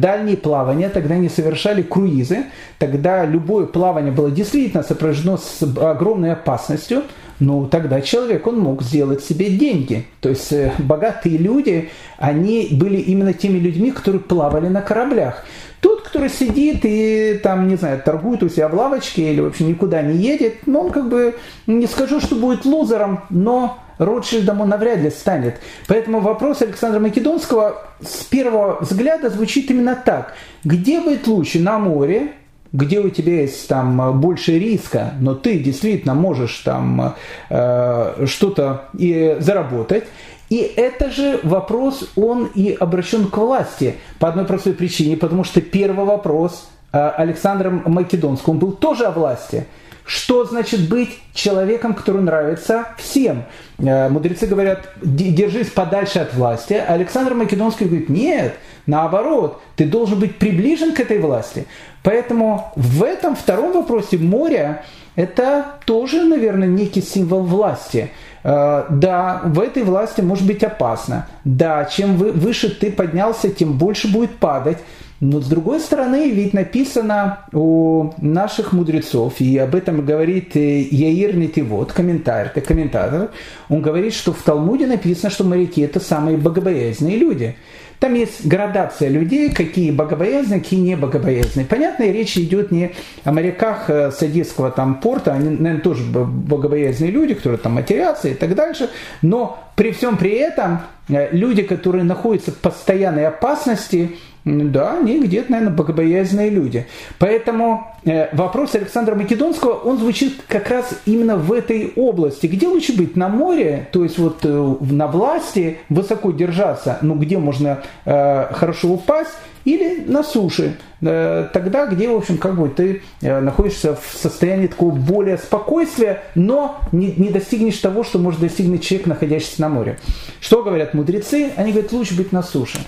дальние плавания, тогда не совершали круизы, тогда любое плавание было действительно сопряжено с огромной опасностью, ну тогда человек, он мог сделать себе деньги. То есть э, богатые люди, они были именно теми людьми, которые плавали на кораблях. Тот, который сидит и там, не знаю, торгует у себя в лавочке или вообще никуда не едет, ну, он как бы, не скажу, что будет лузером, но Ротшильдом он навряд ли станет. Поэтому вопрос Александра Македонского с первого взгляда звучит именно так. Где быть лучше, на море, где у тебя есть там больше риска, но ты действительно можешь там э, что-то и заработать, и это же вопрос, он и обращен к власти по одной простой причине, потому что первый вопрос э, Александра Македонского, он был тоже о власти. Что значит быть человеком, который нравится всем? Э, мудрецы говорят, держись подальше от власти. Александр Македонский говорит, нет, наоборот, ты должен быть приближен к этой власти. Поэтому в этом втором вопросе море – это тоже, наверное, некий символ власти – Э, да, в этой власти может быть опасно. Да, чем выше ты поднялся, тем больше будет падать. Но с другой стороны, ведь написано у наших мудрецов, и об этом говорит э, Яир Нетивот, комментатор, комментатор, он говорит, что в Талмуде написано, что моряки это самые богобоязненные люди. Там есть градация людей, какие богобоязные, какие не богобоязные. Понятно, речь идет не о моряках э, с Одесского там порта, они, наверное, тоже богобоязные люди, которые там матерятся и так дальше, но при всем при этом э, люди, которые находятся в постоянной опасности, да, они где-то, наверное, богобоязненные люди. Поэтому э, вопрос Александра Македонского, он звучит как раз именно в этой области. Где лучше быть? На море, то есть вот э, на власти, высоко держаться, ну где можно э, хорошо упасть, или на суше, э, тогда, где, в общем, как бы ты находишься в состоянии такого более спокойствия, но не достигнешь того, что может достигнуть человек, находящийся на море. Что говорят мудрецы? Они говорят, лучше быть на суше.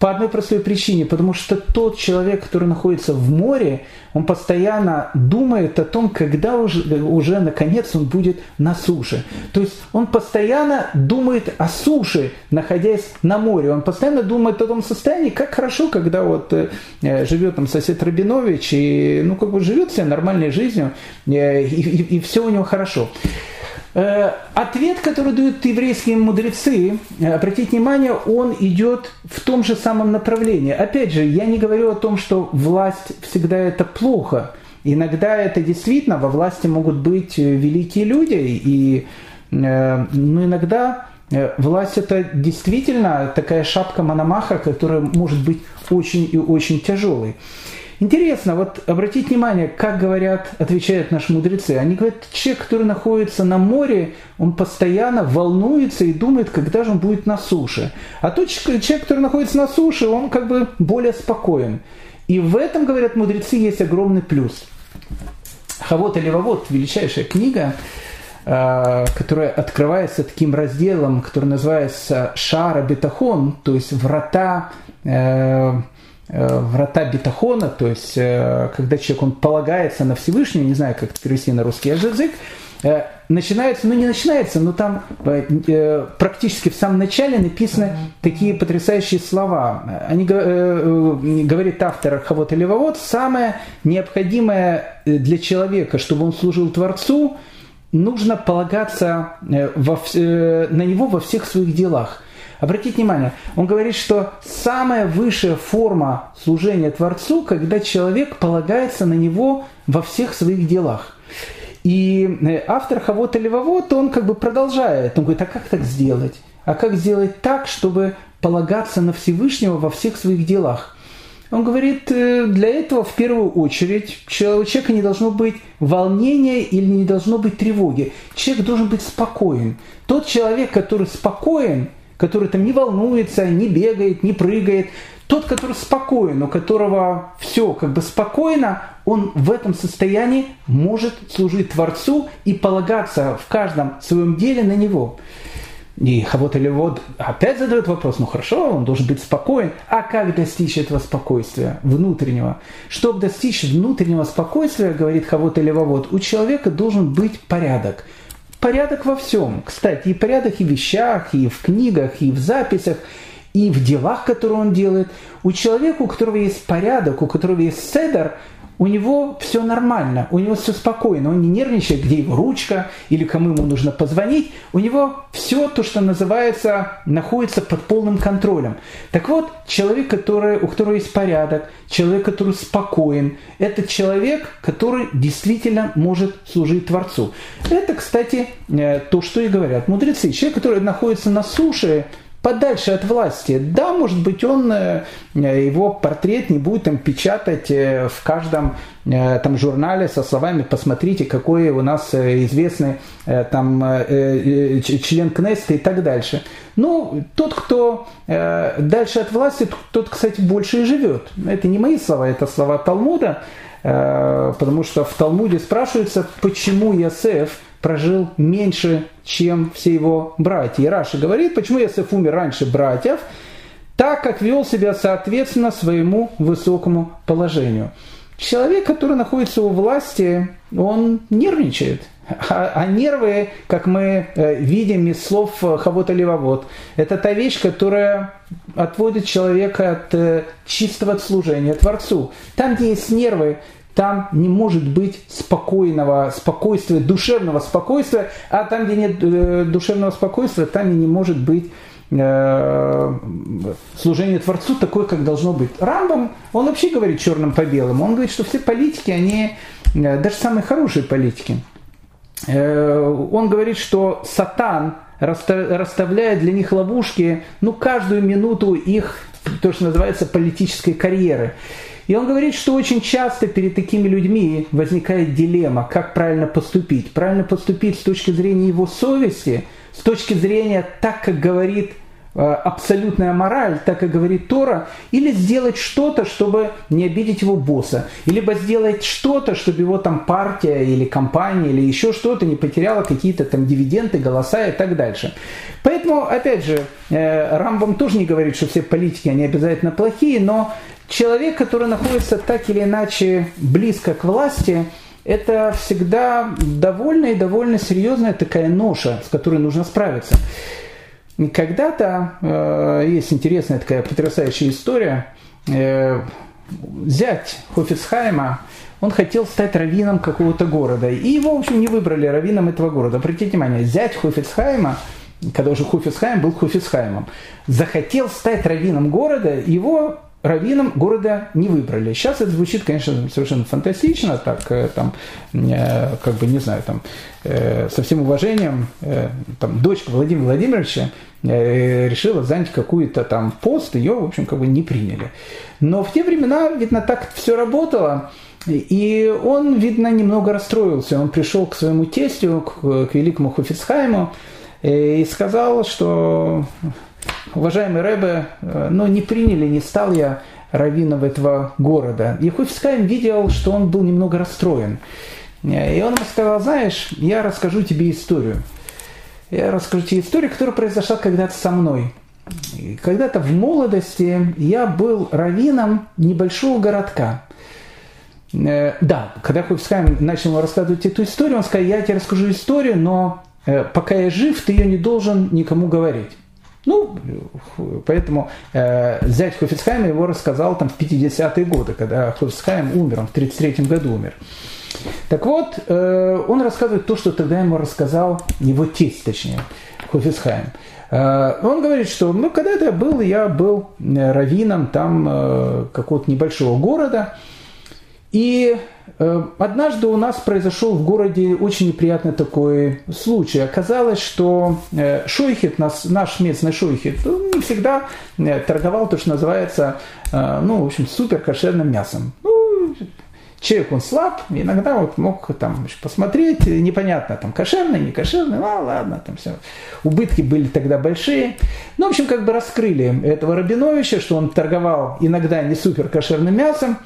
По одной простой причине, потому что тот человек, который находится в море, он постоянно думает о том, когда уже, уже наконец он будет на суше. То есть он постоянно думает о суше, находясь на море. Он постоянно думает о том состоянии, как хорошо, когда вот э, живет там сосед Рабинович и ну как бы живет себе нормальной жизнью э, и, и, и все у него хорошо. Э, ответ, который дают еврейские мудрецы, э, обратите внимание, он идет в том же самом направлении. Опять же, я не говорю о том, что власть всегда это плохо. Иногда это действительно, во власти могут быть э, великие люди, и ну, иногда власть это действительно такая шапка Мономаха, которая может быть очень и очень тяжелой. Интересно, вот обратите внимание, как говорят, отвечают наши мудрецы. Они говорят, человек, который находится на море, он постоянно волнуется и думает, когда же он будет на суше. А тот человек, который находится на суше, он как бы более спокоен. И в этом, говорят мудрецы, есть огромный плюс. Хавот или Вавот, величайшая книга, э, которая открывается таким разделом, который называется Шара Бетахон, то есть врата Э, врата бетахона, то есть э, когда человек он полагается на Всевышнего, не знаю, как это перевести на русский язык, э, начинается, ну не начинается, но там практически в самом начале написаны такие потрясающие слова. Они говорит автор Хавот Левовод, самое необходимое для человека, чтобы он служил Творцу, нужно полагаться во, на него во всех своих делах – Обратите внимание, он говорит, что самая высшая форма служения Творцу, когда человек полагается на него во всех своих делах. И э, автор Хавота Левовод, он как бы продолжает. Он говорит, а как так сделать? А как сделать так, чтобы полагаться на Всевышнего во всех своих делах? Он говорит, э, для этого в первую очередь у человека не должно быть волнения или не должно быть тревоги. Человек должен быть спокоен. Тот человек, который спокоен – который там не волнуется, не бегает, не прыгает. Тот, который спокоен, у которого все как бы спокойно, он в этом состоянии может служить Творцу и полагаться в каждом своем деле на Него. И Хавот вот опять задает вопрос, ну хорошо, он должен быть спокоен, а как достичь этого спокойствия внутреннего? Чтобы достичь внутреннего спокойствия, говорит Хавот вот, у человека должен быть порядок – Порядок во всем. Кстати, и порядок и в вещах, и в книгах, и в записях, и в делах, которые он делает. У человека, у которого есть порядок, у которого есть седер, у него все нормально, у него все спокойно, он не нервничает, где его ручка или кому ему нужно позвонить. У него все то, что называется, находится под полным контролем. Так вот, человек, который, у которого есть порядок, человек, который спокоен, это человек, который действительно может служить Творцу. Это, кстати, э, то, что и говорят мудрецы. Человек, который находится на суше, подальше от власти. Да, может быть, он, э, его портрет не будет там печатать э, в каждом э, там журнале со словами «посмотрите, какой у нас известный там член Кнессета» и так дальше. Ну, тот, кто дальше от власти, тот, кстати, больше и живет. Это не мои слова, это слова Талмуда, потому что в Талмуде спрашивается, почему Ясеф – прожил меньше, чем все его братья. И Раша говорит, почему Иосиф умер раньше братьев, так как вел себя соответственно своему высокому положению. Человек, который находится у власти, он нервничает. А, а нервы, как мы э, видим из слов Хавота Левовод, это та вещь, которая отводит человека от э, чистого служения Творцу. Там, где есть нервы, там не может быть спокойного спокойствия, душевного спокойствия, а там, где нет э, душевного спокойствия, там и не может быть э, служение Творцу такое, как должно быть. Рамбам, он вообще говорит черным по белому. Он говорит, что все политики, они, э, даже самые хорошие политики, он говорит, что сатан расставляет для них ловушки, ну, каждую минуту их, то, что называется, политической карьеры. И он говорит, что очень часто перед такими людьми возникает дилемма, как правильно поступить. Правильно поступить с точки зрения его совести, с точки зрения так, как говорит э, абсолютная мораль, так как говорит Тора, или сделать что-то, чтобы не обидеть его босса, либо сделать что-то, чтобы его там партия или компания или еще что-то не потеряла какие-то там дивиденды, голоса и так дальше. Поэтому, опять же, э, Рамбам тоже не говорит, что все политики, они обязательно плохие, но человек, который находится так или иначе близко к власти, это всегда довольно и довольно серьезная такая ноша, с которой нужно справиться. Когда-то э, есть интересная такая потрясающая история. Э, зять Хофицхайма, он хотел стать раввином какого-то города. И его, в общем, не выбрали раввином этого города. Обратите внимание, зять Хофицхайма, когда уже Хофицхайм был Хофицхаймом, захотел стать раввином города, его раввином города не выбрали. Сейчас это звучит, конечно, совершенно фантастично, так, э, там, э, как бы, не знаю, там, э, со всем уважением, там, дочка Владимира Владимировича решила занять какую-то там пост, ее, в общем, как бы не приняли. Но в те времена, видно, так все работало, и он, видно, немного расстроился. Он пришел к своему тестю, к, великому Хофицхайму, и сказал, что уважаемый Рэбе, э, ну, не приняли, не стал я раввином этого города. И Хофицкайм видел, что он был немного расстроен. Э, и он ему сказал, знаешь, я расскажу тебе историю. Я расскажу тебе историю, которая произошла когда-то со мной. Когда-то в молодости я был раввином небольшого городка. Э, да, когда Хофицкайм начал рассказывать эту историю, он сказал, я тебе расскажу историю, но пока я жив, ты ее не должен никому говорить. Ну, поэтому э, зять Хофицхайма его рассказал там в 50-е годы, когда Хофицхайм умер, он в 33-м году умер. Так вот, э, он рассказывает то, что тогда ему рассказал его тесть, точнее, Хофицхайм. Э, он говорит, что ну, когда-то я был, я был э, раввином там э, какого-то небольшого города, и однажды у нас произошел в городе очень неприятный такой случай. Оказалось, что э, шойхет, наш местный шойхет, не всегда э, торговал то, что называется, ну, в общем, супер кошерным мясом. Ну, человек, он слаб, иногда вот мог там посмотреть, непонятно, там, кошерный, не кошерный, ну, ладно, там все. Убытки были тогда большие. Ну, в общем, как бы раскрыли этого Рабиновича, что он торговал иногда не супер кошерным мясом,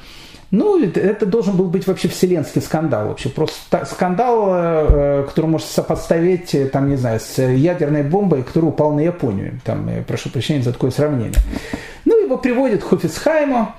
ну, это должен был быть вообще вселенский скандал. Вообще просто скандал, э, который может сопоставить, э, там, не знаю, с ядерной бомбой, которая упала на Японию. Там, я прошу прощения за такое сравнение. Ну, его приводят к Хофицхайму,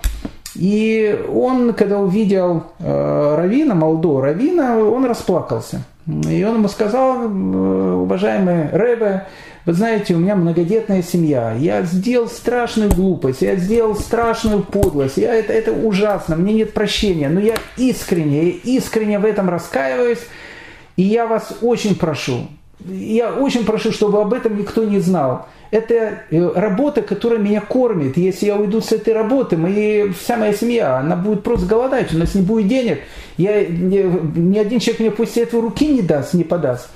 и он, когда увидел э, Равина, молодого Равина, он расплакался. И он ему сказал, уважаемый Рэбе, вы знаете, у меня многодетная семья, я сделал страшную глупость, я сделал страшную подлость, я, это, это ужасно, мне нет прощения, но я искренне, я искренне в этом раскаиваюсь, и я вас очень прошу, я очень прошу, чтобы об этом никто не знал. Это э, работа, которая меня кормит. Если я уйду с этой работы, мы, вся моя семья, она будет просто голодать, у нас не будет денег. Я, ни, ни один человек мне после этого руки не даст, не подаст.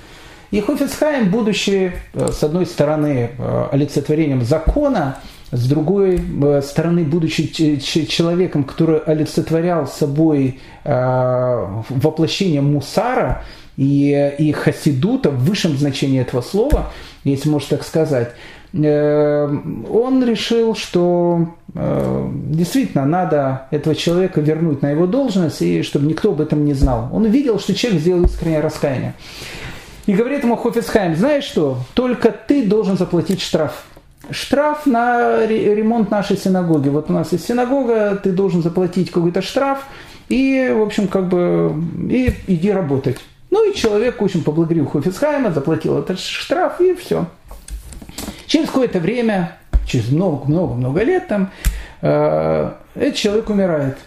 И Хофицхайм, будучи, э, с одной стороны, э, олицетворением закона, с другой э, стороны, будучи человеком, который олицетворял собой воплощение мусара и, и хасидута в высшем значении этого слова, если можно так сказать, он решил, что действительно надо этого человека вернуть на его должность, и чтобы никто об этом не знал. Он увидел, что человек сделал искреннее раскаяние. И говорит ему Хофицхайм, знаешь что, только ты должен заплатить штраф. Штраф на ремонт нашей синагоги. Вот у нас есть синагога, ты должен заплатить какой-то штраф, и, в общем, как бы, и иди работать. Ну и человек очень поблагодарил Хофицхайма, заплатил этот штраф, и все. Через какое-то время, через много-много-много лет там, э, этот человек умирает.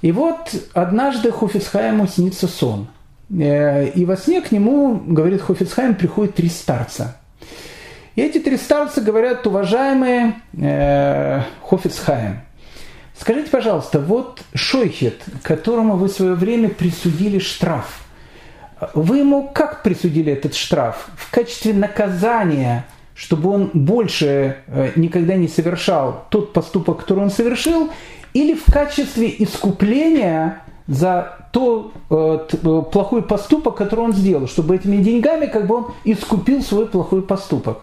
И вот однажды Хофицхайму снится сон – и во сне к нему, говорит Хофицхайм, приходят три старца. И эти три старца говорят, уважаемые э, Хофицхайм, скажите, пожалуйста, вот Шойхет, которому вы в свое время присудили штраф, вы ему как присудили этот штраф? В качестве наказания, чтобы он больше э, никогда не совершал тот поступок, который он совершил, или в качестве искупления за то э, э, плохой поступок, который он сделал, чтобы этими деньгами как бы он искупил свой плохой поступок.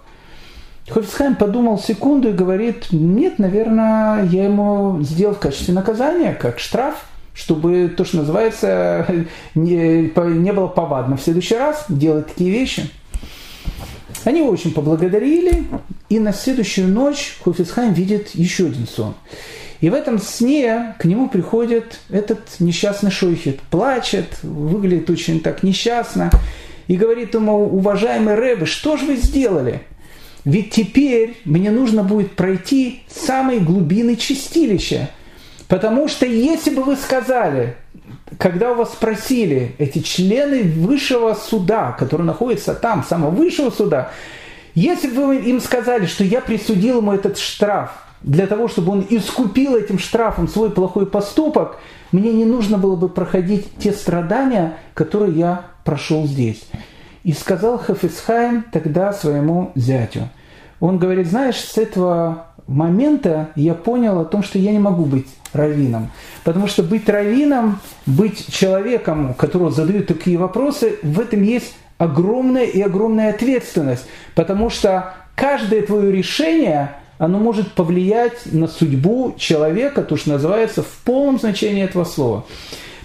Хофицхайм подумал секунду и говорит, нет, наверное, я ему сделал в качестве наказания, как штраф, чтобы то, что называется, не, не было повадно в следующий раз делать такие вещи. Они его очень поблагодарили, и на следующую ночь Хофицхайм видит еще один сон. И в этом сне к нему приходит этот несчастный шойхет, плачет, выглядит очень так несчастно, и говорит ему, уважаемый Рэбе, что же вы сделали? Ведь теперь мне нужно будет пройти самые глубины чистилища. Потому что если бы вы сказали, когда у вас спросили эти члены высшего суда, которые находятся там, самого высшего суда, если бы вы им сказали, что я присудил ему этот штраф, для того, чтобы он искупил этим штрафом свой плохой поступок, мне не нужно было бы проходить те страдания, которые я прошел здесь. И сказал Хафицхайм тогда своему зятю. Он говорит, знаешь, с этого момента я понял о том, что я не могу быть раввином. Потому что быть раввином, быть человеком, которого задают такие вопросы, в этом есть огромная и огромная ответственность. Потому что каждое твое решение – оно может повлиять на судьбу человека, то, что называется в полном значении этого слова.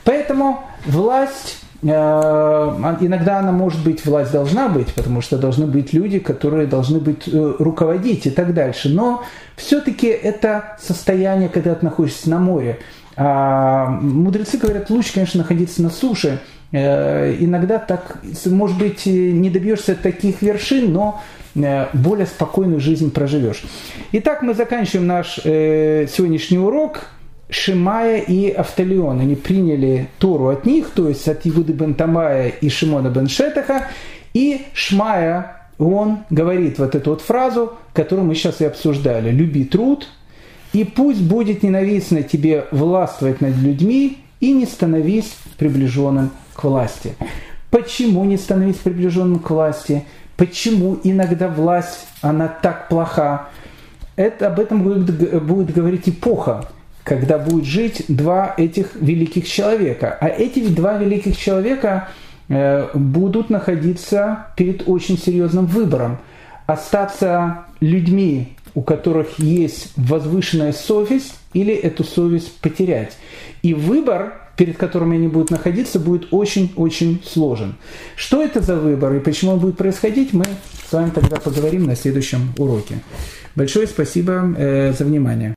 Поэтому власть э, Иногда она может быть, власть должна быть, потому что должны быть люди, которые должны быть э, руководить и так дальше. Но все-таки это состояние, когда ты находишься на море. А мудрецы говорят, лучше, конечно, находиться на суше. Э, иногда так, может быть, не добьешься таких вершин, но более спокойную жизнь проживешь. Итак, мы заканчиваем наш э, сегодняшний урок. Шимая и Автолион. Они приняли Тору от них, то есть от Игуды бен Тамая и Шимона бен Шетаха. И Шмая, он говорит вот эту вот фразу, которую мы сейчас и обсуждали. «Люби труд, и пусть будет ненавистно тебе властвовать над людьми, и не становись приближенным к власти». Почему не становись приближенным к власти? Почему иногда власть, она так плоха. Это, об этом будет, будет говорить эпоха, когда будет жить два этих великих человека. А эти два великих человека э, будут находиться перед очень серьезным выбором. Остаться людьми, у которых есть возвышенная совесть, или эту совесть потерять. И выбор перед которыми они будут находиться, будет очень-очень сложен. Что это за выбор и почему он будет происходить, мы с вами тогда поговорим на следующем уроке. Большое спасибо э, за внимание.